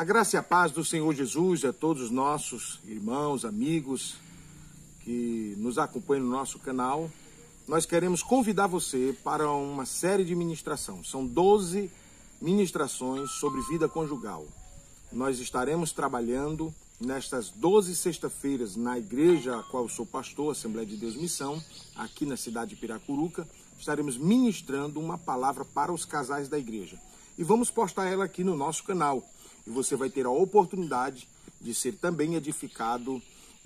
A graça e a paz do Senhor Jesus a todos os nossos irmãos, amigos que nos acompanham no nosso canal. Nós queremos convidar você para uma série de ministração. São 12 ministrações sobre vida conjugal. Nós estaremos trabalhando nestas 12 sexta-feiras na igreja a qual eu sou pastor, Assembleia de Deus Missão, aqui na cidade de Piracuruca. Estaremos ministrando uma palavra para os casais da igreja. E vamos postar ela aqui no nosso canal e você vai ter a oportunidade de ser também edificado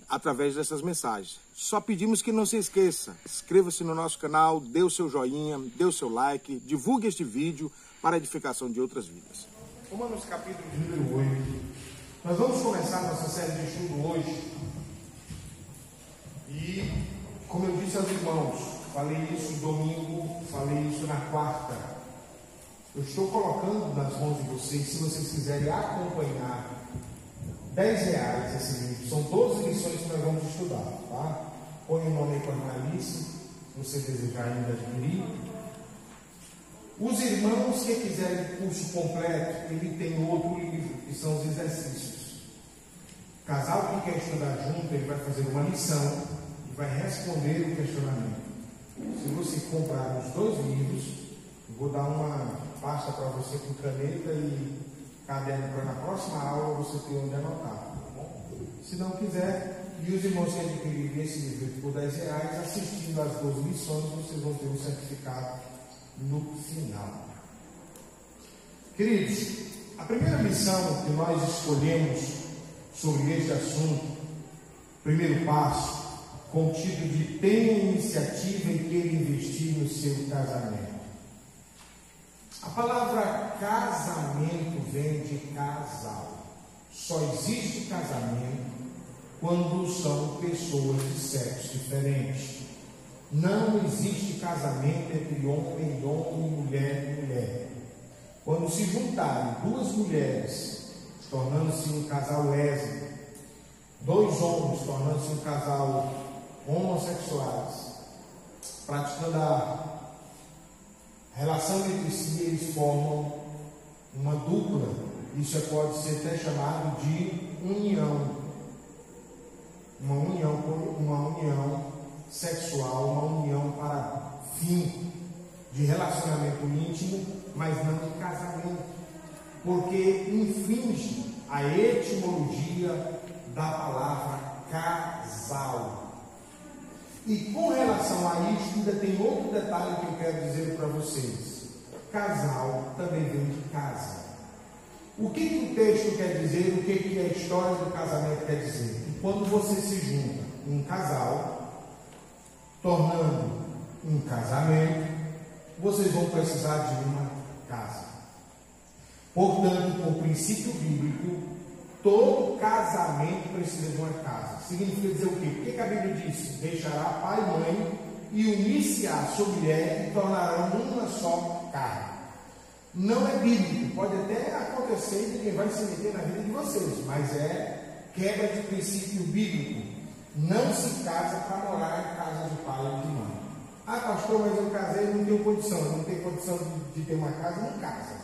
através dessas mensagens. Só pedimos que não se esqueça, inscreva-se no nosso canal, dê o seu joinha, dê o seu like, divulgue este vídeo para a edificação de outras vidas. Romanos capítulo número 8. Nós vamos começar nossa série de estudo hoje. E, como eu disse aos irmãos, falei isso domingo, falei isso na quarta. Eu estou colocando nas mãos de vocês, se vocês quiserem acompanhar, 10 reais esse livro. São 12 lições que nós vamos estudar, tá? Põe o nome aí para a lista, se você desejar ainda adquirir. Os irmãos que quiserem curso completo, ele tem outro livro, que são os exercícios. Casal que quer estudar junto, ele vai fazer uma lição e vai responder o questionamento. Se você comprar os dois livros, eu vou dar uma pasta para você com caneta e caderno para na próxima aula você ter onde anotar. Tá Se não quiser, e os irmãos que adquirirem esse livro por 10 reais, assistindo às duas lições, vocês vão ter um certificado no final. Queridos, a primeira lição que nós escolhemos sobre este assunto, primeiro passo, contido de tenha iniciativa em querer investir no seu casamento. A palavra casamento vem de casal. Só existe casamento quando são pessoas de sexo diferente. Não existe casamento entre homem e homem, mulher e mulher. Quando se juntarem duas mulheres, tornando-se um casal lésbico, dois homens, tornando-se um casal homossexuais, praticando a relação entre si, eles formam uma dupla. Isso pode ser até chamado de união. Uma união, uma união sexual, uma união para fim de relacionamento íntimo, mas não de casamento. Porque infringe a etimologia da palavra casal. E com relação a isso, ainda tem outro detalhe que eu quero dizer para vocês. Casal também vem de casa. O que, que o texto quer dizer? O que, que a história do casamento quer dizer? Que quando você se junta um casal, tornando um casamento, vocês vão precisar de uma casa. Portanto, por princípio bíblico, Todo casamento precisa de uma casa. Significa dizer o quê? O que a Bíblia diz? Deixará pai e mãe e unir-se a sua mulher e tornarão uma só carne. Não é bíblico, pode até acontecer de quem vai se meter na vida de vocês, mas é quebra de princípio bíblico. Não se casa para morar em casa de pai e de mãe. Ah, pastor, mas eu casei e não tenho condição. Não tenho condição de, de ter uma casa, não casa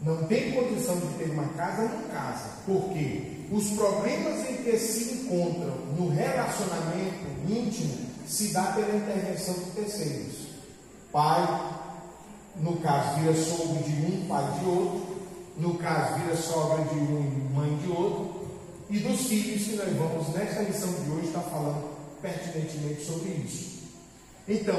não tem condição de ter uma casa, não casa. Porque os problemas em que se encontram no relacionamento íntimo se dá pela intervenção de terceiros. Pai, no caso, vira sogro de um, pai de outro. No caso, vira sogra de um, mãe de outro. E dos filhos que nós vamos, nesta lição de hoje, estar falando pertinentemente sobre isso. Então,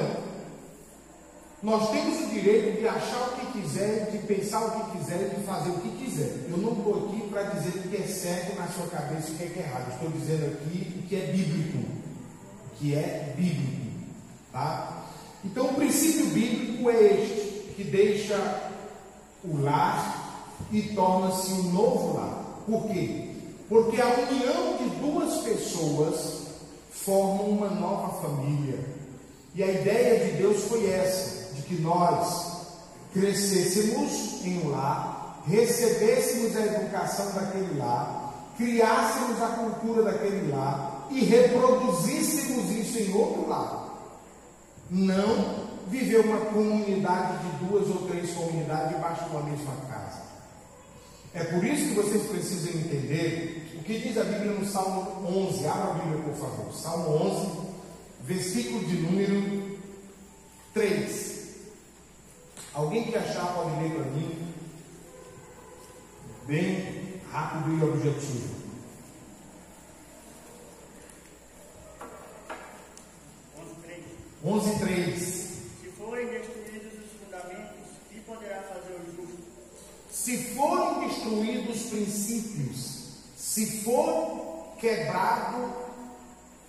nós temos o direito de achar o que quiser, de pensar o que quiser, de fazer o que quiser. Eu não estou aqui para dizer o que é certo na sua cabeça e o que é, errado. Estou dizendo aqui o que é bíblico. O que é bíblico. Tá? Então, o princípio bíblico é este, que deixa o lar e torna-se um novo lar. Por quê? Porque a união de duas pessoas forma uma nova família. E a ideia de Deus foi essa que nós crescêssemos em um lar, recebêssemos a educação daquele lar, criássemos a cultura daquele lar e reproduzíssemos isso em outro lar. Não viver uma comunidade de duas ou três comunidades debaixo de uma mesma casa. É por isso que vocês precisam entender o que diz a Bíblia no Salmo 11. Abra a Bíblia, por favor. Salmo 11, versículo de número 3. Alguém que achar pode ler para mim. Bem rápido e objetivo. 11, 3. Se forem destruídos os fundamentos, que poderá fazer o justo? Se forem destruídos os princípios, se for quebrado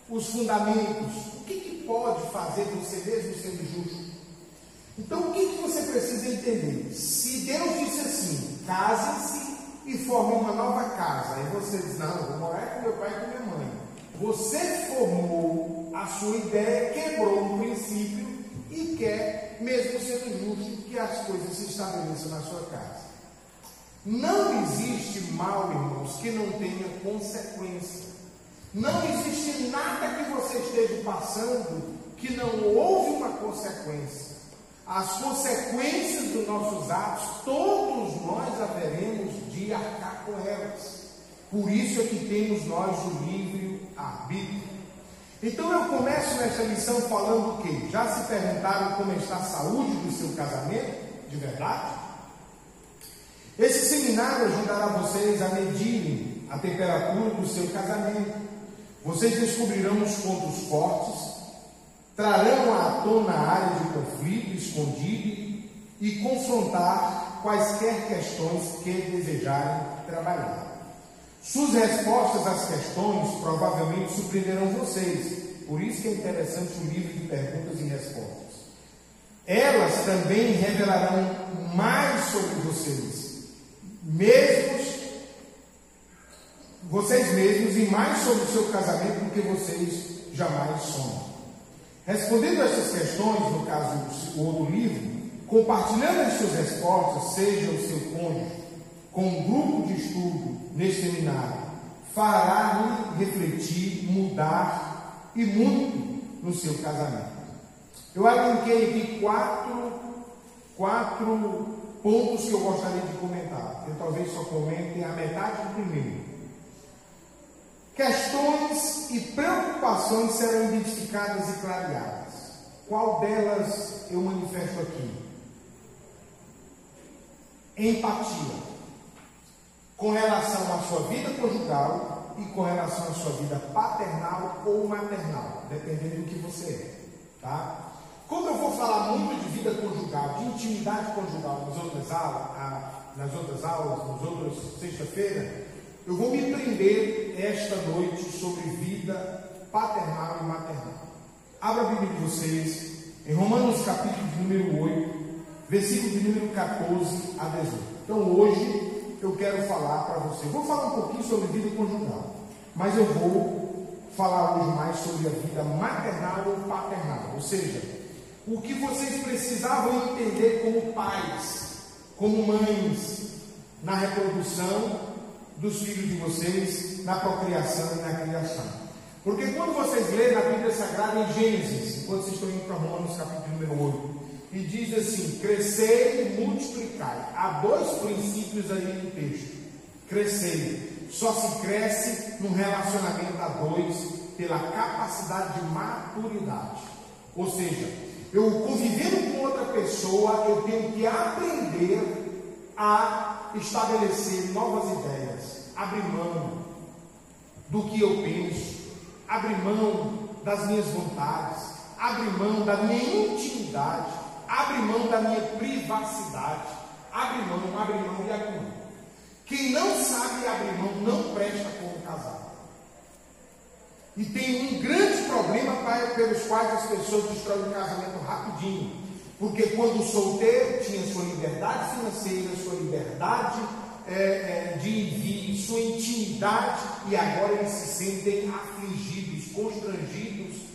os fundamentos, o que, que pode fazer você mesmo sendo justo? Então, o que, que você precisa entender? Se Deus disse assim, casem-se e formem uma nova casa, aí você diz, não, vou morar com meu pai e com minha mãe. Você formou a sua ideia, quebrou um princípio e quer, mesmo sendo justo, que as coisas se estabeleçam na sua casa. Não existe mal, irmãos, que não tenha consequência. Não existe nada que você esteja passando que não houve uma consequência. As consequências dos nossos atos, todos nós haveremos de arcar com elas. Por isso é que temos nós o livre arbítrio. Então eu começo nesta lição falando o quê? Já se perguntaram como está a saúde do seu casamento? De verdade? Esse seminário ajudará vocês a medirem a temperatura do seu casamento. Vocês descobrirão os pontos fortes, trarão à tona a área de conflito escondido e confrontar quaisquer questões que desejarem trabalhar. Suas respostas às questões provavelmente surpreenderão vocês. Por isso que é interessante o livro de perguntas e respostas. Elas também revelarão mais sobre vocês, mesmos vocês mesmos e mais sobre o seu casamento do que vocês jamais sonham. Respondendo a essas questões, no caso do outro livro, compartilhando as suas respostas, seja o seu cônjuge, com um grupo de estudo neste seminário, fará-lhe refletir, mudar e muito no seu casamento. Eu alinquei aqui quatro, quatro pontos que eu gostaria de comentar. Eu talvez só comente a metade do primeiro. Questões e preocupações serão identificadas e clareadas. Qual delas eu manifesto aqui? Empatia com relação à sua vida conjugal e com relação à sua vida paternal ou maternal, dependendo do que você é, tá? Como eu vou falar muito de vida conjugal, de intimidade conjugal nas outras aulas, nas outras aulas, nas outras sexta-feira, eu vou me prender esta noite sobre vida paternal e maternal. Abra a Bíblia de vocês em Romanos capítulo de número 8, versículo de número 14 a 18. Então hoje eu quero falar para você. Vou falar um pouquinho sobre vida conjugal, mas eu vou falar hoje mais sobre a vida maternal ou paternal, ou seja, o que vocês precisavam entender como pais, como mães, na reprodução dos filhos de vocês, na procriação e na criação. Porque quando vocês lerem na Bíblia Sagrada em Gênesis, enquanto vocês estão indo para Romanos capítulo número 8, e diz assim: crescer e multiplicar. Há dois princípios aí no texto: crescer. Só se cresce num relacionamento a dois pela capacidade de maturidade. Ou seja, eu convivendo com outra pessoa, eu tenho que aprender a estabelecer novas ideias, abrir mão do que eu penso, abrir mão das minhas vontades, abrir mão da minha intimidade abre mão da minha privacidade. Abre mão, abre mão e abre mão. Quem não sabe abrir mão não presta como casado. E tem um grande problema pai, pelos quais as pessoas destroem o casamento rapidinho. Porque quando solteiro tinha sua liberdade financeira, sua liberdade é, é, de envio, sua intimidade, e agora eles se sentem afligidos, constrangidos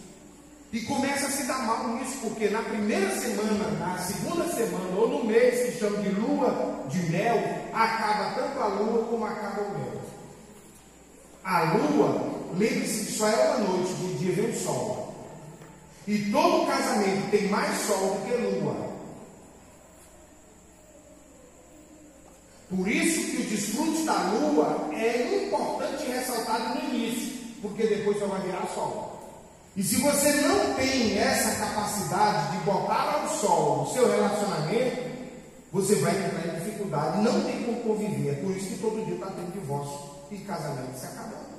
e começa a se dar mal nisso, porque na primeira semana, na segunda semana, ou no mês que chama de lua de mel, acaba tanto a lua como acaba o mel. A lua, lembre-se que só é uma noite, do dia vem o sol. E todo casamento tem mais sol do que lua. Por isso que o desfrute da lua é importante ressaltar no início, porque depois só vai virar sol. E se você não tem essa capacidade de botar ao sol o seu relacionamento, você vai entrar em dificuldade, não tem como conviver. É por isso que todo dia está tendo divórcio e casamento se acabando.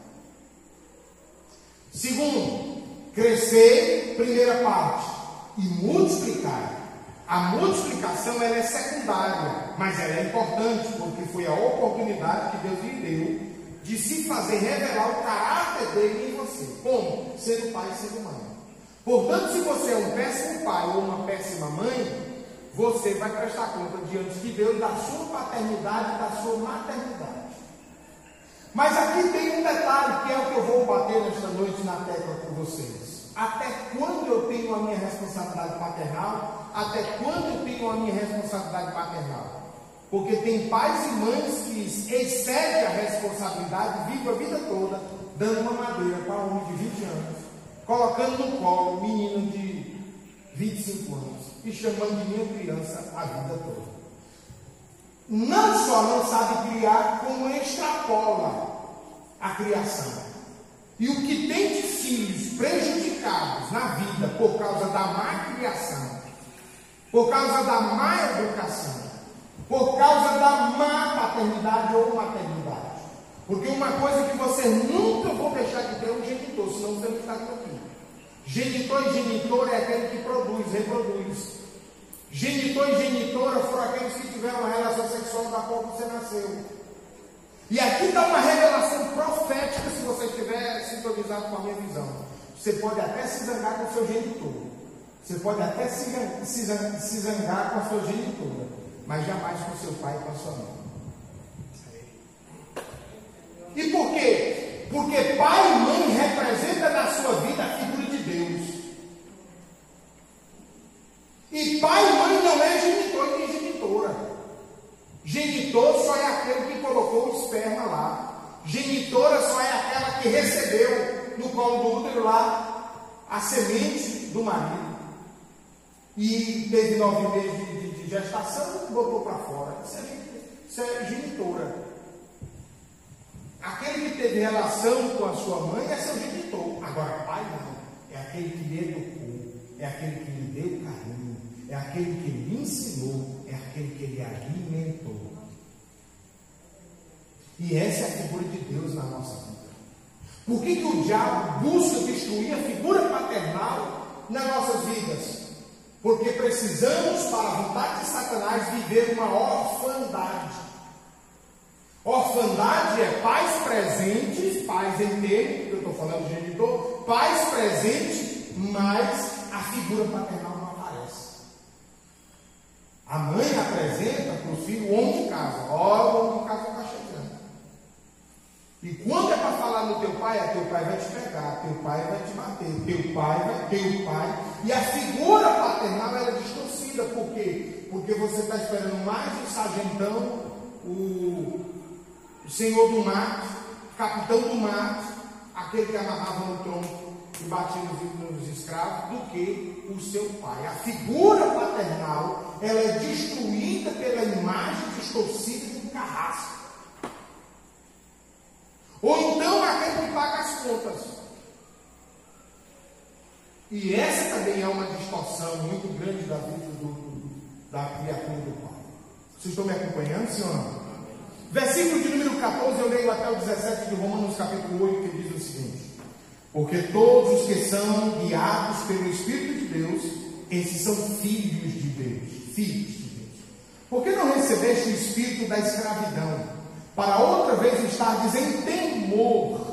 Segundo, crescer, primeira parte, e multiplicar. A multiplicação ela é secundária, mas ela é importante, porque foi a oportunidade que Deus lhe deu de se fazer revelar o caráter dele em você. Como? Sendo pai e sendo mãe. Portanto, se você é um péssimo pai ou uma péssima mãe, você vai prestar conta diante de Deus da sua paternidade e da sua maternidade. Mas aqui tem um detalhe que é o que eu vou bater nesta noite na tecla com vocês. Até quando eu tenho a minha responsabilidade paternal? Até quando eu tenho a minha responsabilidade paternal? Porque tem pais e mães que excedem a responsabilidade, vivem a vida toda dando uma madeira para um homem de 20 anos, colocando no colo um menino de 25 anos e chamando de minha criança a vida toda. Não só não sabe criar, como extrapola a criação. E o que tem de filhos prejudicados na vida por causa da má criação, por causa da má educação, por causa da má paternidade ou maternidade. Porque uma coisa que você nunca vou deixar de ter é um genitor, senão você não está aqui. Genitor e genitor é aquele que produz, reproduz. Genitor e genitora foram aqueles que tiveram uma relação sexual da qual você nasceu. E aqui está uma revelação profética se você estiver sintonizado com a minha visão. Você pode até se zangar com o seu genitor. Você pode até se, se, se zangar com a sua genitora. Mas jamais com seu pai e com a sua mãe. E por quê? Porque pai e mãe representa na sua vida a figura de Deus. E pai e mãe não é genitor nem genitora. Genitor só é aquele que colocou o esperma lá. Genitora só é aquela que recebeu no colo do útero lá a semente do marido. E teve nove meses de, de, gestação e botou para fora. Isso é, isso é genitora. Aquele que teve relação com a sua mãe é seu genitor. Agora, pai não. É aquele que lhe educou. É aquele que lhe deu carinho. É aquele que lhe ensinou. É aquele que lhe alimentou. E essa é a figura de Deus na nossa vida. Por que, que o diabo busca destruir a figura paternal nas nossas vidas? Porque precisamos, para a vontade de Satanás, viver uma orfandade. Orfandade é pais presentes, pais em termo, eu estou falando de genitor, pais presentes, mas a figura paternal não aparece. A mãe apresenta para o filho o homem de casa, ó, o homem de casa está chegando. E quando é para falar no teu pai, é teu pai vai te pegar, teu pai vai te bater, teu pai vai, teu pai. E a figura paternal é distorcida, por quê? Porque você está esperando mais o sargentão, o o senhor do mato, capitão do mato, aquele que amarrava no tronco e batia nos, nos escravos, do que o seu pai. A figura paternal ela é destruída pela imagem distorcida de um carrasco. Ou então aquele que paga as contas. E essa também é uma distorção muito grande da vida do, da criatura do pai. Vocês estão me acompanhando, senhor? Versículo de número 14, eu leio até o 17 de Romanos, capítulo 8, que diz o seguinte: Porque todos os que são guiados pelo Espírito de Deus, esses são filhos de Deus. Filhos de Deus. Por que não recebeste o espírito da escravidão, para outra vez estar em temor?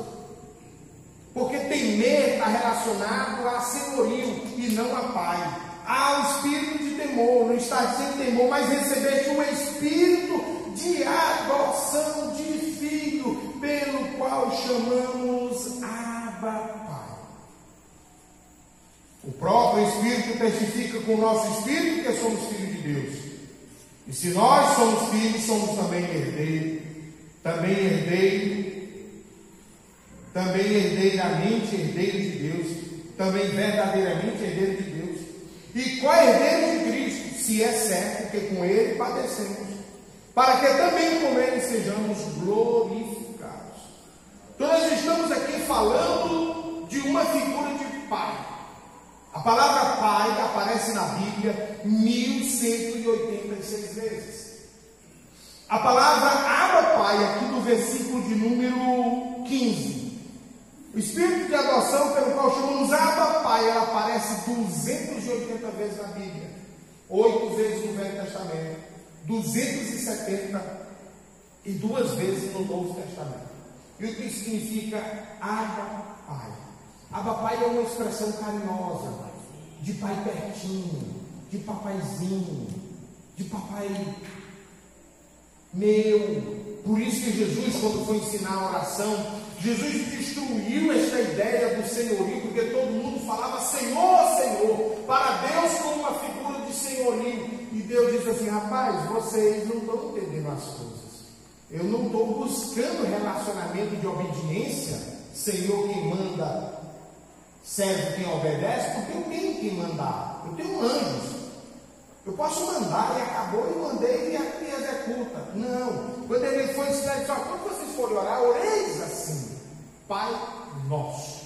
Porque temer está relacionado a senhorio e não a pai. Há o espírito de temor, não está sem temor, mas recebeste o espírito de adoção de filho, pelo qual chamamos Abba Pai. O próprio Espírito testifica com o nosso Espírito que somos filhos de Deus. E se nós somos filhos, somos também herdeiros, também herdeiro, também herdeiramente herdeiro de Deus, também verdadeiramente herdeiro de Deus. E qual herdeiro de Cristo? Se é certo que com ele padecemos para que também com ele sejamos glorificados. Então nós estamos aqui falando de uma figura de pai. A palavra pai aparece na Bíblia 1186 vezes. A palavra Abba Pai, aqui no versículo de número 15. O espírito de adoção, pelo qual chamamos Abba Pai, ela aparece 280 vezes na Bíblia. Oito vezes no Velho Testamento. 270 e duas vezes no Novo Testamento. E o que significa Abba Pai? Abba Pai é uma expressão carinhosa, de pai pertinho, de papaizinho, de papai meu. Por isso que Jesus, quando foi ensinar a oração, Jesus destruiu esta ideia do senhorio, porque todo mundo falava Senhor, Senhor, para Deus como uma figura de senhorio. E Deus disse assim: rapaz, vocês não estão entendendo as coisas. Eu não estou buscando relacionamento de obediência, Senhor quem manda, serve quem obedece, porque eu tenho que mandar. Eu tenho anjos. Eu posso mandar e acabou, e mandei e aqui executa. Não. Quando ele foi ensinar, ele disse: quando vocês forem orar, oreis assim, Pai Nosso.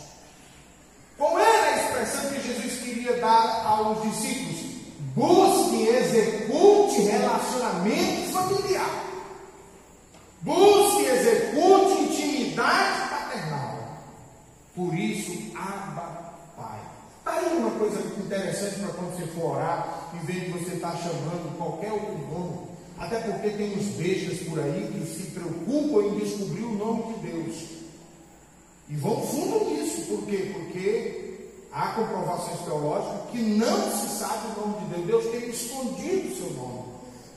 Qual era a expressão que Jesus queria dar aos discípulos? Busque e execute relacionamento familiar. Busque e execute intimidade paternal. Por isso, Abba Pai. Está aí uma coisa interessante para quando você for orar, em vez de você estar tá chamando qualquer outro nome. Até porque tem uns bestas por aí que se preocupam em descobrir o nome de Deus. E vão fundo nisso. Por quê? Porque há comprovações teológicas que não se sabe o nome de Deus. Deus tem escondido o seu nome.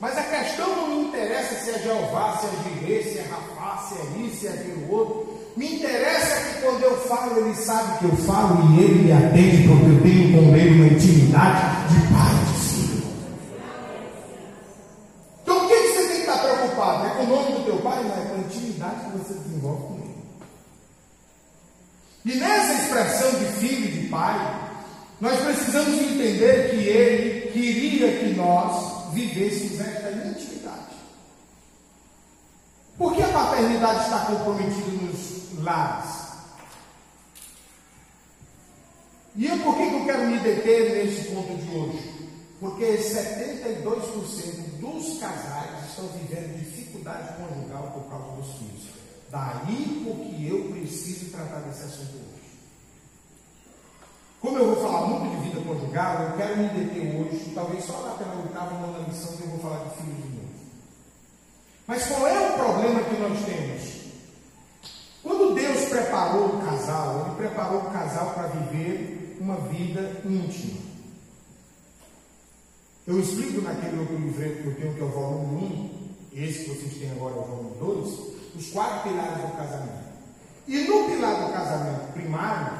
Mas a questão não me interessa se é Jeová, se é Jirê, se é Rafá, se é isso, se é aquilo outro. Me interessa que quando eu falo, ele sabe que eu falo e ele me atende, porque eu tenho com ele uma intimidade de pai e filho. Então o que, você tem que estar preocupado? É com o nome do teu pai? Não, é com a intimidade que você desenvolve com ele. E nessa expressão de filho e de pai, nós precisamos entender que ele queria que nós vivêssemos esta intimidade. Por que a está comprometida nos lares? E eu, por que eu quero me deter nesse ponto de hoje? Porque 72% dos casais estão vivendo dificuldade conjugal por causa dos filhos. Daí porque eu preciso tratar desse assunto hoje. Como eu vou falar muito de vida conjugal, eu quero me deter hoje, talvez só lá pela oitava ou nona lição que eu vou falar de filhos. Mas qual é o problema que nós temos? Quando Deus preparou o casal, Ele preparou o casal para viver uma vida íntima. Eu explico naquele outro livreto que eu tenho, que é o volume 1, esse que vocês têm agora é o volume 2, os quatro pilares do casamento. E no pilar do casamento primário,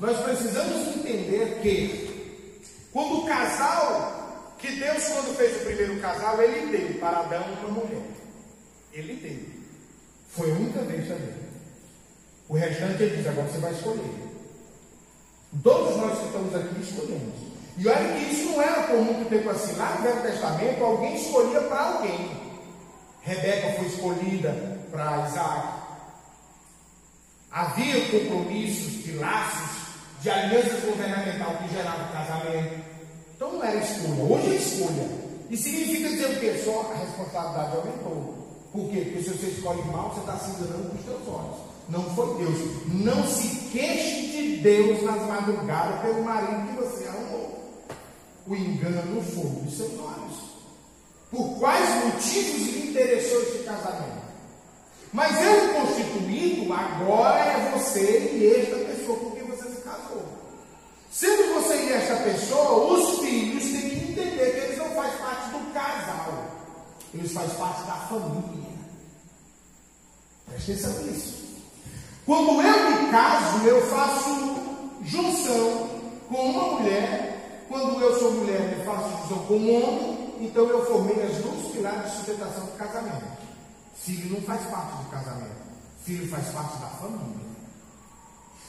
nós precisamos entender que quando o casal, que Deus quando fez o primeiro casal, ele deu para Adão uma mulher. Ele deu. Foi a única vez também. O restante ele diz, agora você vai escolher. Todos nós que estamos aqui escolhemos. E olha que isso não era por muito tempo assim. Lá no Velho Testamento, alguém escolhia para alguém. Rebeca foi escolhida para Isaac. Havia compromissos de laços de alianças governamental que gerava casamento. Então não era escolha, hoje é escolha. E significa dizer o quê? Só a responsabilidade aumentou. Por quê? Porque se você escolhe mal, você está se enganando com os seus olhos. Não foi Deus. Não se queixe de Deus nas madrugadas pelo marido que você arrumou. O engano foi dos seus olhos. Por quais motivos lhe interessou esse casamento? Mas eu constituído, agora é você e esta pessoa com quem Sendo você e esta pessoa, os filhos têm que entender que eles não fazem parte do casal, eles fazem parte da família. Preste atenção nisso. Quando eu me caso, eu faço junção com uma mulher. Quando eu sou mulher, eu faço junção com um homem. Então eu formei as duas pilares de sustentação do casamento. Filho não faz parte do casamento. Filho faz parte da família.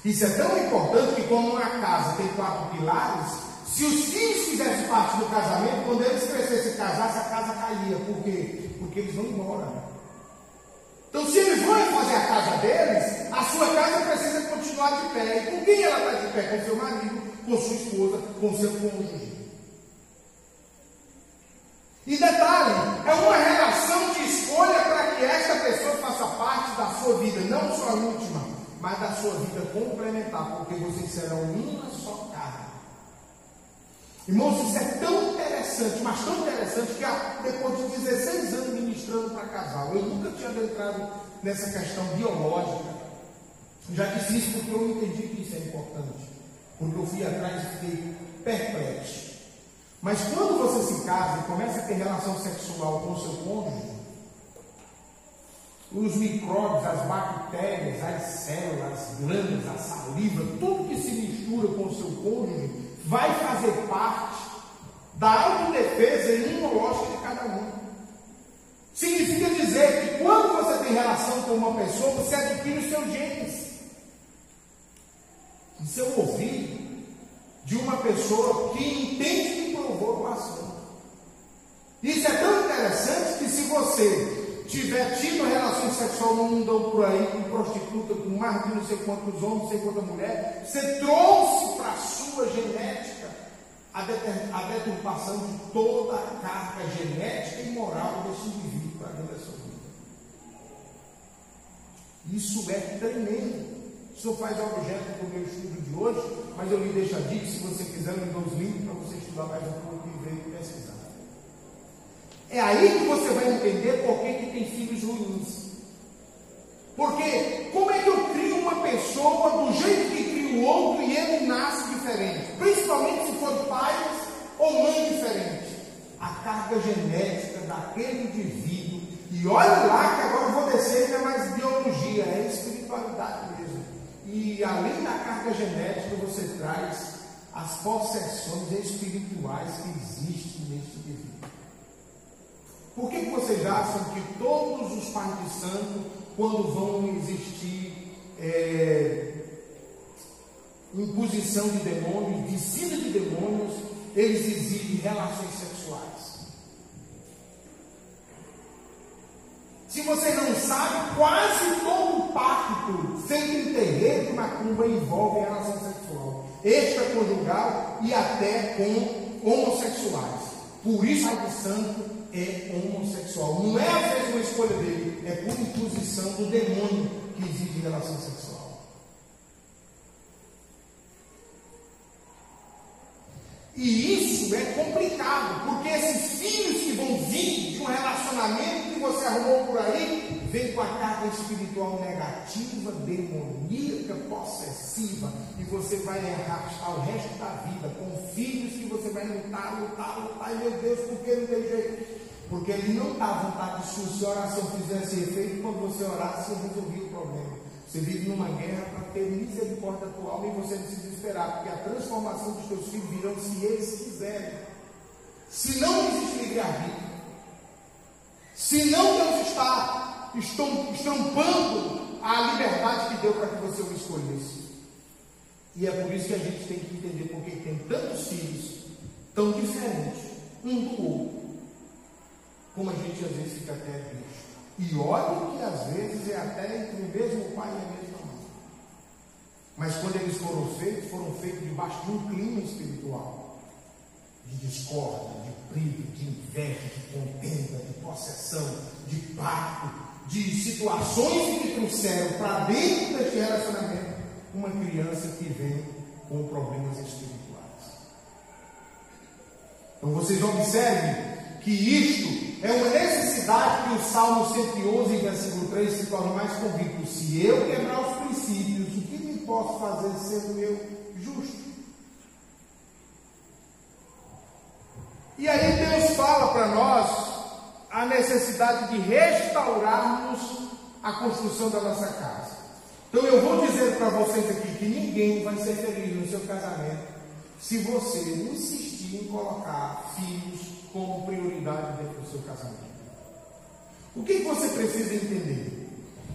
Isso é tão importante que, como uma casa tem quatro pilares, se os filhos fizessem parte do casamento, quando eles crescessem e casassem, a casa caía. Por quê? porque eles vão embora. Então, se eles vão fazer a casa deles, a sua casa precisa continuar de pé. E com quem ela está de pé? Com seu marido, com sua esposa, com seu cônjuge. E detalhe, é uma relação de escolha para que esta pessoa faça parte da sua vida, não só a última, mas da sua vida complementar, porque vocês serão uma só carne. Irmãos, isso é tão interessante, mas tão interessante que depois de 16 anos ministrando para casal, eu nunca tinha entrado nessa questão biológica. Já disse isso porque eu entendi que isso é importante. Porque eu fui atrás e fiquei perplexo. Mas quando você se casa e começa a ter relação sexual com o seu cônjuge, os micróbios, as bactérias, as células, as glândulas, a saliva, tudo que se mistura com o seu cônjuge vai fazer parte da autodefesa imunológica de cada um. Significa dizer que quando você tem relação com uma pessoa, você adquire os seus genes. Isso é ouvido de uma pessoa que entende que provou o assunto. Isso é tão interessante que se você tiver tido relações sexuais no mundo por aí, com prostituta, com mais de não sei quantos homens, não sei quantas mulheres, você trouxe para a sua genética a, deturpação de toda a carga genética e moral desse indivíduo para dentro da sua vida. Isso é tremendo. Isso faz objeto do meu estudo de hoje, mas eu lhe deixo a dica, se você quiser, lhe dou os livros para você estudar mais um pouco e ver pesquisar. É aí que você vai entender por que, que tem filhos ruins. Porque como é que eu crio uma pessoa do jeito que o outro e ele nasce diferente? Principalmente se for pais ou mãe diferente. A carga genética daquele indivíduo. E olha lá que agora eu vou descer, não é mais biologia, é espiritualidade mesmo. E além da carga genética, você traz as possessões espirituais que existem neste indivíduo. Por que, que vocês acham que todos os pais de santo, quando vão existir é, imposição de demônios, discípulo de demônios, eles exigem relações sexuais? Se você não sabe, quase todo pacto feito em terreiro de macumba envolve relação sexual, extraconjugal e até com homossexuais. Por isso, a de santo é homossexual. Não é vezes uma escolha dele, é por imposição do demônio que exige relação sexual. E isso é complicado, porque esses filhos que vão vir de um relacionamento que você arrumou por aí, vem com a carga espiritual negativa, demoníaca, possessiva, e você vai arrastar o resto da vida com filhos que você vai lutar, lutar, lutar, e meu Deus, por que não tem jeito? Porque ele não está à vontade sua, se a oração fizesse efeito, quando você orasse, você resolvia. Você vive numa guerra para ter misericórdia da tua alma e você precisa esperar, porque a transformação dos teus filhos virão se eles quiserem. Se não existe livre-arbítrio, se não Deus está estampando a liberdade que deu para que você o escolhesse. E é por isso que a gente tem que entender porque tem tantos filhos tão diferentes um do outro, como a gente às vezes fica até triste. E olha que às vezes é até entre o mesmo pai e a mesma mãe. Mas quando eles foram feitos, foram feitos debaixo de um clima espiritual. De discórdia, de briga, de inveja, de contenda, de possessão, de pacto, de situações que trouxeram para dentro deste relacionamento uma criança que vem com problemas espirituais. Então vocês observem que isto é uma necessidade que o Salmo 111, versículo 3 se torna mais convicto. Se eu quebrar os princípios, o que me posso fazer sendo eu justo? E aí Deus fala para nós a necessidade de restaurarmos a construção da nossa casa. Então eu vou dizer para vocês aqui que ninguém vai ser feliz no seu casamento se você insistir em colocar filhos como prioridade dentro do seu casamento. O que você precisa entender?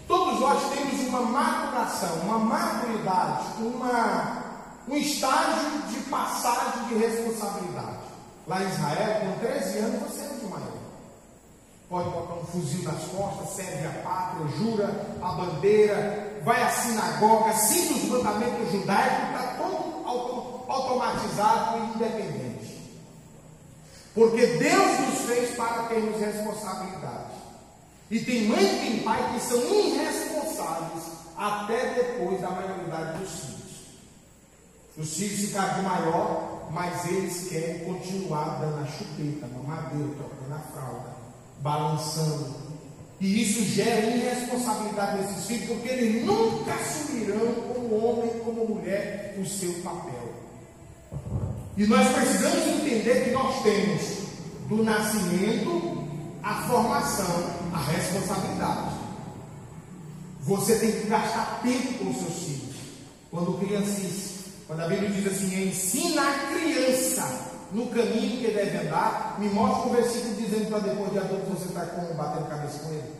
Todos nós temos uma maturação, uma maturidade, uma, um estágio de passagem de responsabilidade. Lá em Israel, com 13 anos, você é muito maior. pode botar um fuzil nas costas, serve a pátria, jura a bandeira, vai à sinagoga, siga os mandamentos judaicos, está todo automatizado e independente. Porque Deus nos fez para termos responsabilidade. E tem mãe e tem pai que são irresponsáveis até depois da maioridade dos filhos. Os filhos ficaram maior, mas eles querem continuar dando a chupeta, mamadeira, trocando a fralda, balançando. E isso gera irresponsabilidade nesses filhos, porque eles nunca assumirão como homem, como mulher, o seu papel. E nós precisamos entender que nós temos do nascimento a formação, a responsabilidade. Você tem que gastar tempo com seus filhos. Quando criança quando a Bíblia diz assim, ensina a criança no caminho que deve andar, me mostra um versículo dizendo para depois de adulto você está batendo cabeça com ele.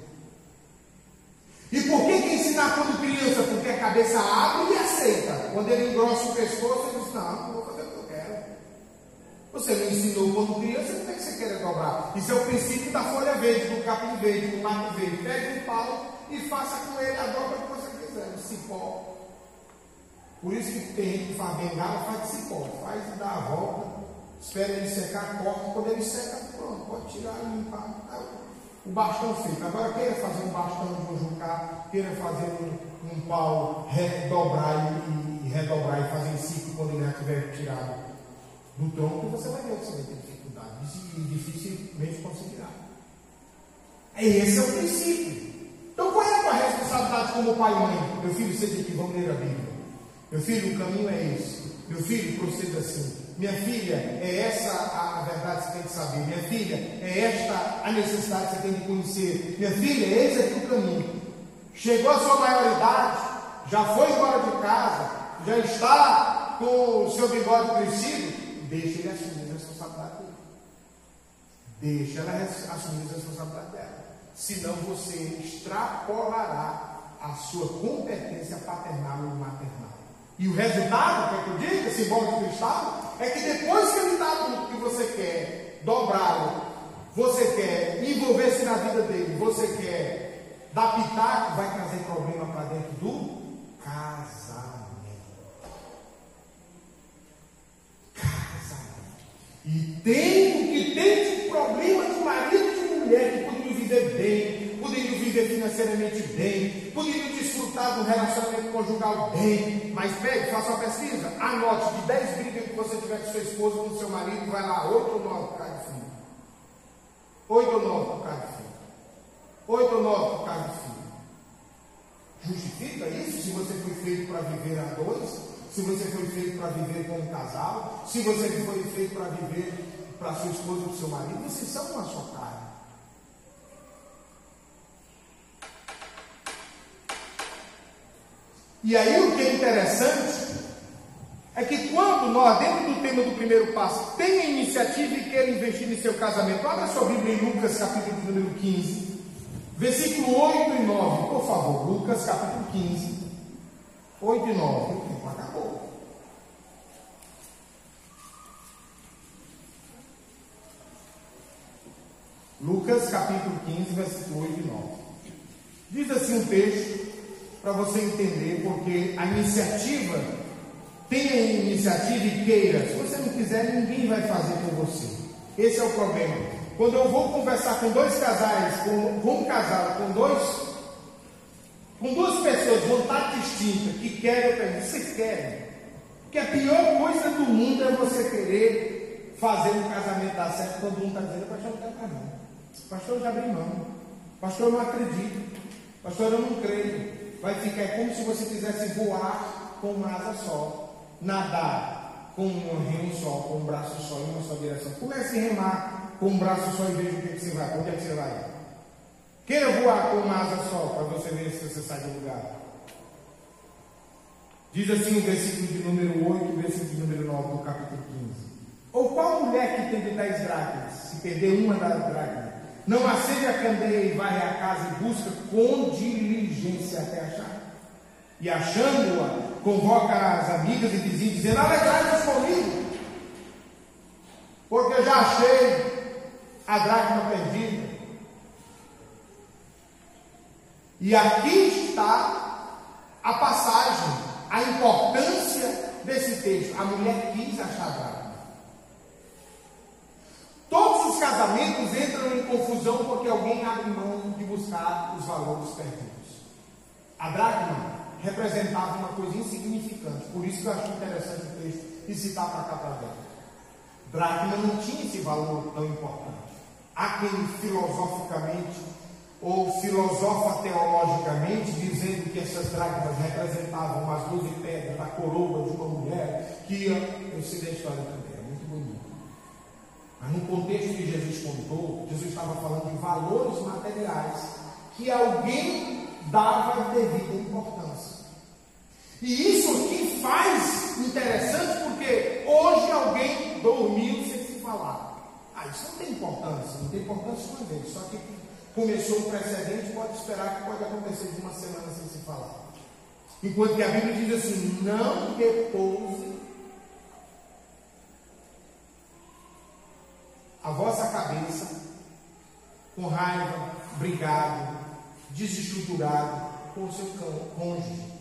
E por que, que ensinar quando criança? Porque a cabeça abre e aceita. Quando ele engrossa o pescoço, ele diz, não, não vou fazer Você me ensinou quando criança, como é que você quer dobrar? Isso é o princípio da folha verde, do capim verde, do mato verde. Pegue um pau e faça com ele a dobra que você quiser. Um cipó, por isso que tem gente que faz bengala, faz de cipó, faz e dá a volta, espera ele secar, corta, quando ele seca, pronto, pode tirar e limpar. O bastão feito. Agora queira fazer um bastão de mojucar, queira fazer um, um pau redobrar e, e, redobrar e fazer em ciclo quando ele já tiver tirado do tronco, você vai ver que você vai ter dificuldade e dificilmente conseguirá. Esse é o princípio. Então qual é a tua responsabilidade como pai e mãe? Meu filho, seja aqui, vamos ler a Bíblia. Meu filho, o caminho é esse. Meu filho, proceda assim. Minha filha, é essa a, verdade que você tem que saber. Minha filha, é esta a necessidade que você tem de conhecer. Minha filha, esse é o caminho. Chegou a sua maioridade, já foi embora de casa, já está com o seu bigode crescido, deixa ele assumir a responsabilidade dele. Deixa ela assumir a responsabilidade dela. Senão você extrapolará a sua competência paternal e maternal. E o resultado, quer que eu diga, simbólico do Estado, é que depois que ele está adulto, que você quer dobrá-lo, você quer envolver-se na vida dele, você quer dar pitaco, vai trazer problema para dentro do casamento. Casamento. E tem o que tem de problema de marido e de mulher que poderiam viver bem, poderiam viver financeiramente bem, poderiam desfrutar do relacionamento conjugal bem, mas pegue, faça uma pesquisa, anote de 10 brigas que você tiver com sua esposa, com seu marido, vai lá, 8 ou 9 por causa de filho. 8 ou 9 por causa de filho. 8 ou 9 por causa de filho. Justifica isso se você foi feito para viver a dois? Se você foi feito para viver com um casal? Se você foi feito para viver para sua esposa ou seu marido? Vocês são uma só carne. E aí o que é interessante é que quando nós, dentro do tema do primeiro passo, tem a iniciativa e quer investir em seu casamento, abra sua Bíblia em Lucas capítulo número 15, versículo 8 e 9, por favor, Lucas capítulo 15, 8 e 9, o tempo acabou. Lucas capítulo 15, versículo 8 e 9. Diz assim um texto para você entender, porque a iniciativa, tenha iniciativa e queira. Se você não quiser, ninguém vai fazer por você. Esse é o problema. Quando eu vou conversar com dois casais, com, com um casal, com dois, com duas pessoas, vontade distinta, que querem, eu pergunto, vocês querem? Porque a pior coisa do mundo é você querer fazer um casamento dar certo quando um está dizendo, não quero não. Pastor, eu já abri mão. Pastor, eu não acredito. Pastor, eu não creio vai ficar como se você quisesse voar com uma asa só, nadar com um remo só, com um braço só em uma só direção. Comece a remar com um braço só e veja o que, você vai, onde é que você vai. Queira voar com uma asa só, para você ver se você sai do lugar. Diz assim o versículo de número 8 e o versículo de número 9 do capítulo 15. Ou qual mulher que tem de 10 dracmas, se perder uma das dracmas, não acende a candeia e vai à casa e busca com diligência até achar. E achando-a, convoca as amigas e vizinhos, dizendo: Alegrai-vos comigo, porque já achei a dracma perdida. E aqui está a passagem, a importância desse texto. A mulher quis achar dracma. Todos os casamentos entram em confusão porque alguém abre mão de buscar os valores perdidos. A dracma representava uma coisa insignificante, por isso que eu acho interessante o texto e citar para cá para dentro. Dracma não tinha esse valor tão importante. Há quem filosoficamente ou filosofa teologicamente dizendo que essas dracmas representavam as doze pedras da coroa de uma mulher que ia. Eu sei da história também. Mas no contexto que Jesus contou, Jesus estava falando de valores materiais que alguém dava devida importância. E isso aqui faz interessante porque hoje alguém dormiu sem se falar. Ah, isso não tem importância, não tem importância uma vez, só que começou o precedente, pode esperar que pode acontecer de uma semana sem se falar. Enquanto que a Bíblia diz assim: não repouse a vossa cabeça com raiva, brigado, desestruturado com o seu cônjuge.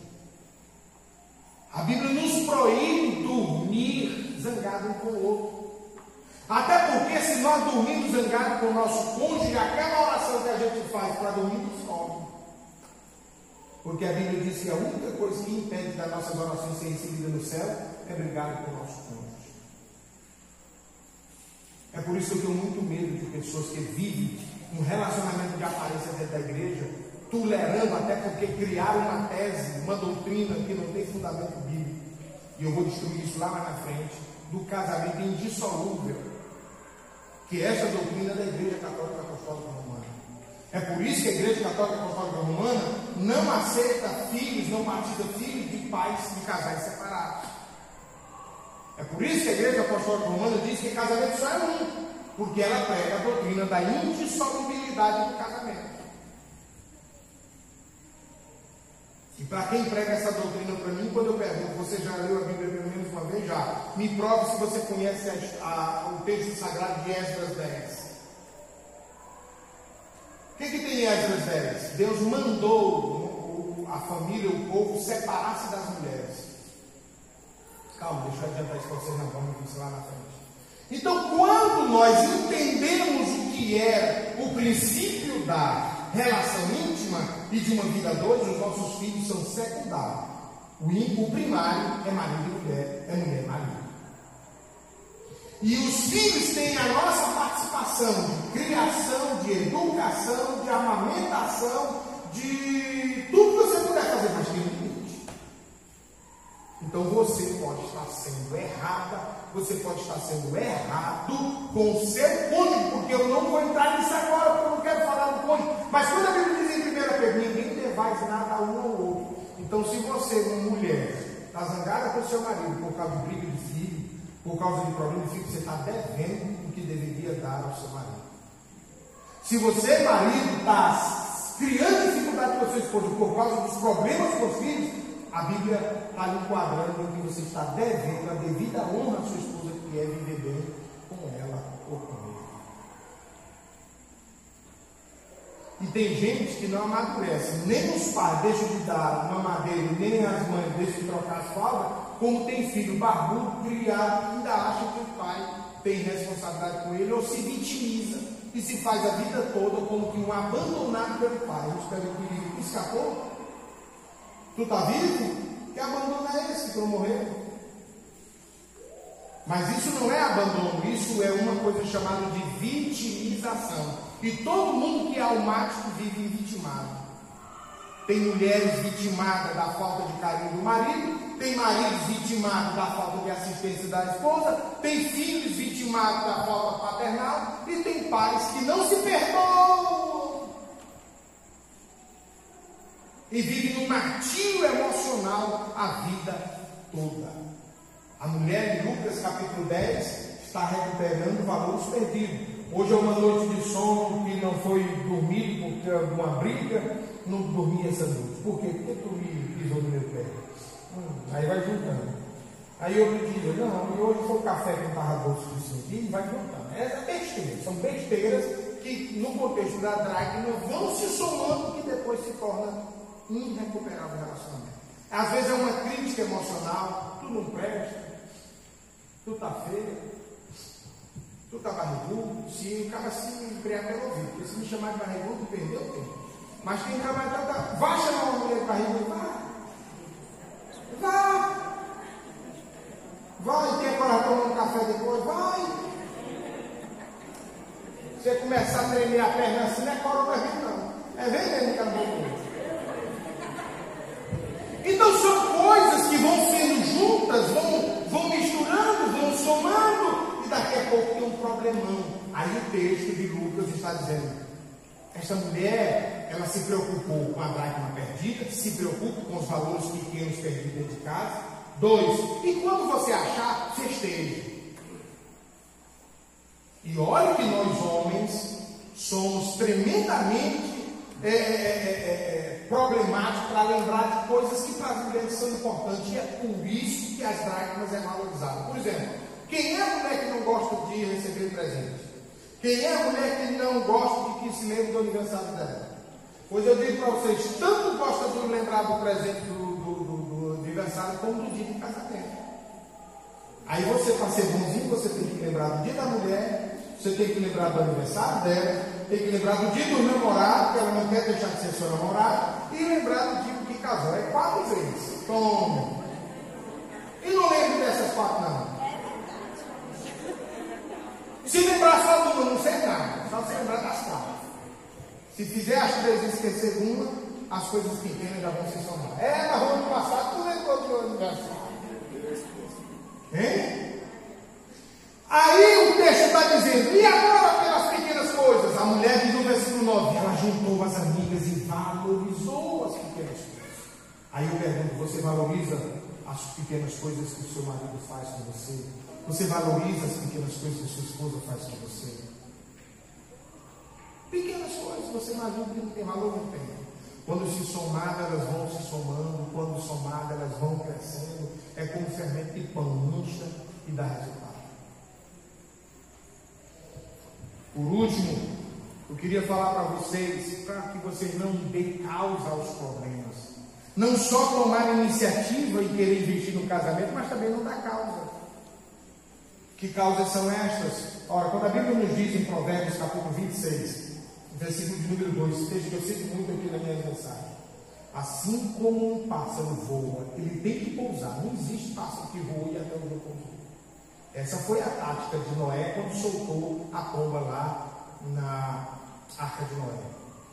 A Bíblia nos proíbe dormir zangado um com o outro. Até porque se nós dormimos zangado com o nosso cônjuge, aquela oração que a gente faz para dormir nos come. Porque a Bíblia diz que a única coisa que impede das nossas orações serem recebidas no céu é brigar com o nosso cônjuge. É por isso que eu tenho muito medo de pessoas que vivem um relacionamento de aparência dentro da igreja, tolerando até porque criaram uma tese, uma doutrina que não tem fundamento bíblico. E eu vou destruir isso lá mais na frente, do casamento indissolúvel que é essa doutrina da Igreja Católica Apostólica Romana. É por isso que a Igreja Católica Apostólica Romana não aceita filhos, não batiza filhos de pais de casais separados. É por isso que a Igreja Apostólica Romana diz que casamento só é um, porque ela prega a doutrina da indissolubilidade do casamento. E para quem prega essa doutrina para mim, quando eu pergunto, você já leu a Bíblia pelo menos uma vez? Já. Me prove se você conhece a, a, o texto sagrado de Esdras 10. O que, que tem em Esdras 10? Deus mandou a família, o povo, separar-se das mulheres. Calma, deixa eu adiantar isso para vocês, não vamos ver lá na frente. Então, quando nós entendemos o que é o princípio da relação íntima e de uma vida a dois, os nossos filhos são secundários. O, o primário é marido e mulher, é mulher e marido. E os filhos têm a nossa participação de criação, de educação, de amamentação, de tudo que você puder fazer, mas tem limite. Então você pode estar sendo errada, você pode estar sendo errado com o seu cônjuge, porque eu não vou entrar nisso agora, porque eu não quero falar do cônjuge. Mas quando a Bíblia diz em 1 Pedro, ninguém devais nada um ao outro. Então, se você, uma mulher, está zangada com seu marido por causa de briga de filho, por causa de problema de filho, você está devendo o que deveria dar ao seu marido. Se você, marido, está criando dificuldade com a sua esposa por causa dos problemas com os filhos, a Bíblia está enquadrando que você está devendo a devida honra à sua esposa, que é viver bem com ela ou com ele. E tem gente que não amadurece, nem os pais deixam de dar mamadeira, nem as mães deixam de trocar as fraldas, como tem filho barbudo, criado, ainda acha que o pai tem responsabilidade com ele, ou se vitimiza e se faz a vida toda como que um abandonado pelo pai. Os que escapou? Tu está vivo? Que abandono é esse que não morreu? Mas isso não é abandono, isso é uma coisa chamada de vitimização. E todo mundo que é almático vive vitimado. Tem mulheres vitimadas da falta de carinho do marido, tem maridos vitimados da falta de assistência da esposa, tem filhos vitimados da falta paternal e tem pais que não se perdoam e vivem num martírio emocional a vida toda. A mulher de Lucas capítulo 10 está recuperando valores perdidos. Hoje é uma noite de sono que não foi dormido porque alguma briga, não dormi essa noite. Por quê? Porque tu me pisou no meu pé. Hum, aí vai juntando. Aí eu me digo, não, e hoje foi o café não estava doce suficiente. E vai juntando. É besteira, são besteiras que no contexto da dragma vão se somando que depois se torna irrecuperável relacionamento. Às vezes é uma crítica emocional, tu não presta, tu tá feio, tu tá barrigudo, se o cara se empregar pelo ouvido, porque se me chamar de barrigudo, perdeu o tempo. Mas quem trabalha, tá, tá, vai chamar uma mulher de barrigudo, vai. Vai. Vai, quer para tomar um café depois? Vai. Você começar a tremer a perna assim, não é coronavírus, não. É veneno que acabou Então são coisas que vão sendo juntas, vão, vão misturando, vão somando, e tem um problemão. Aí o texto de Lucas está dizendo: essa mulher, ela se preocupou com a dracma perdida, se preocupa com os valores pequenos perdidos dentro de casa. Dois, e quando você achar, festeje. E olha que nós homens somos tremendamente é, é, é, é, problemáticos para lembrar de coisas que para as mulheres são importantes. E é por isso que as dracmas é valorizado. Por exemplo, quem é a mulher que não gosta de receber presente? Quem é a mulher que não gosta de que se lembre do aniversário dela? Pois eu digo para vocês, tanto gosta de lembrar do presente do, do, do, do aniversário como do dia de casamento. Aí você, para ser bonzinho, você tem que lembrar do dia da mulher você tem que lembrar do aniversário dela, tem que lembrar do dia do namorado, que ela não quer deixar de ser seu namorado, e lembrar do dia que casou. É quatro vezes. Toma. E não lembro dessas quatro, não. Se lembrar só de uma, não sei nada. Só se lembrar das quatro. Se fizer as três e esquecer uma, as coisas pequenas já vão se somar. É, rua do passado, tu lembrou do aniversário. Hein? Aí o texto está dizendo, e agora pelas pequenas coisas? A mulher diz no versículo 9, ela juntou as amigas e valorizou as pequenas coisas. Aí eu pergunto, você valoriza as pequenas coisas que o seu marido faz com você? Você valoriza as pequenas coisas que sua esposa faz com você? Pequenas coisas, você imagina que não tem valor, não tem. Quando se somar, elas vão se somando, quando somar, elas vão crescendo. É como fermento de pão, mancha e dá resultado. Por último, eu queria falar para vocês, para que vocês não dêem causa aos problemas. Não só tomar iniciativa e querer investir no casamento, mas também não dar causa. Que causas são estas? Ora, quando a Bíblia nos diz em Provérbios capítulo 26, versículo de número 2, texto que eu cito muito aqui na minha mensagem. Assim como um pássaro voa, ele tem que pousar. Não existe pássaro que voa e até onde eu pousou. Essa foi a tática de Noé quando soltou a pomba lá na arca de Noé.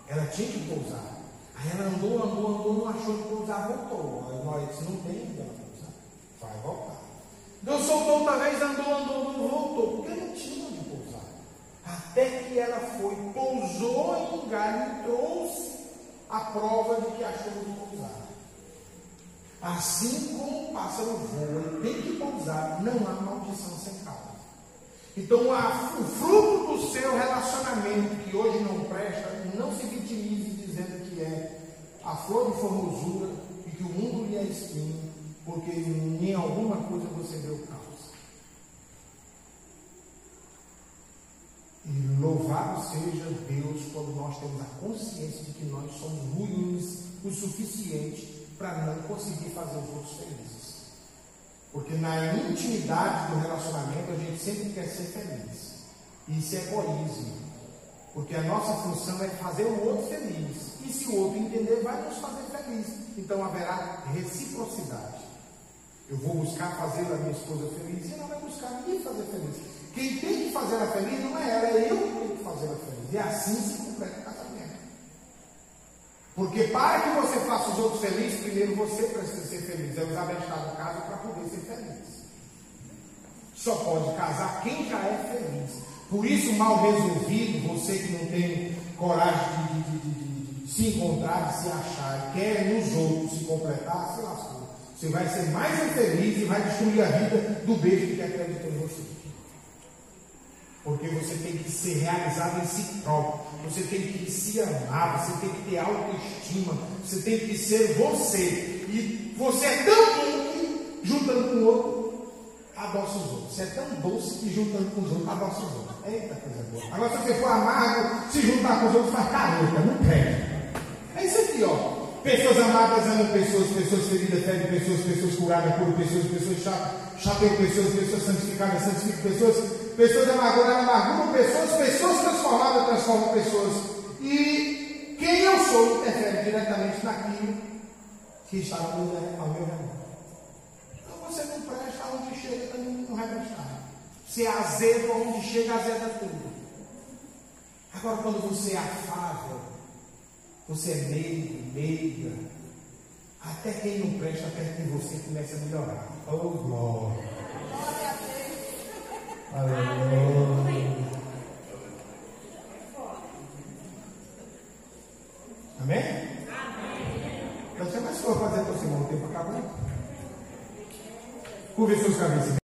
Ela tinha que pousar. Aí ela andou, andou, andou, não achou de pousar, voltou. Aí Noé disse: Não tem como pousar, vai voltar. Deus soltou outra vez, andou, andou, andou, voltou, porque não tinha onde pousar. Até que ela foi, pousou em um galho e trouxe a prova de que achou onde pousar. Assim como o pássaro voa tem que pousar, não há maldição sem causa. Então, a, o fruto do seu relacionamento que hoje não presta, não se vitimize dizendo que é a flor de formosura e que o mundo lhe é espinho, porque em alguma coisa você deu causa. E louvado seja Deus quando nós temos a consciência de que nós somos ruins o suficiente para não conseguir fazer os outros felizes. Porque na intimidade do relacionamento a gente sempre quer ser feliz. Isso é egoísmo. Porque a nossa função é fazer o outro feliz. E se o outro entender, vai nos fazer feliz. Então haverá reciprocidade. Eu vou buscar fazer a minha esposa feliz e ela vai buscar me fazer feliz. Quem tem que fazer ela feliz não é ela, é eu que tenho que fazer ela feliz. E assim se completa o casamento. Porque para que você faça os outros felizes, primeiro você precisa ser feliz. É usar bem-estar no caso para poder ser feliz. Só pode casar quem já é feliz. Por isso, mal resolvido, você que não tem coragem de, de, de, de se encontrar, de se achar, quer nos outros se completar, se lascou. Você vai ser mais infeliz e vai destruir a vida do beijo que acredita em você. Porque você tem que ser realizado em si próprio. Você tem que se amar, você tem que ter autoestima, você tem que ser você. E você é tão bom que, juntando com o outro, adoça os outros. Você é tão doce que juntando com os outros, adoça os outros. Eita coisa boa. Agora, se você for amargo, se juntar com os outros, faz careta, não prende. É isso aqui, ó. Pessoas amadas amam pessoas, pessoas feridas ferem pessoas, pessoas curadas curam pessoas, pessoas chateiam pessoas, pessoas santificadas santificam pessoas, pessoas amarguradas amarguram pessoas, pessoas transformadas transformam pessoas. E quem eu sou interfere diretamente naquilo que está ao meu redor. Então você não presta onde chega, também não vai prestar. Você é azedo onde chega, azeda tudo. Agora, quando você é afável, você é meigo, meiga. Até quem não presta perto de você começa a melhorar. Oh, glória. Aleluia. Amém? Amém. Então você for fazer para o Senhor, o tempo acabou. Curve seus cabeças.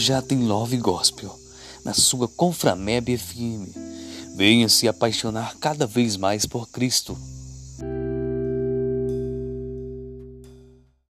Já tem Love Gospel na sua Conframeb FM. Venha se apaixonar cada vez mais por Cristo.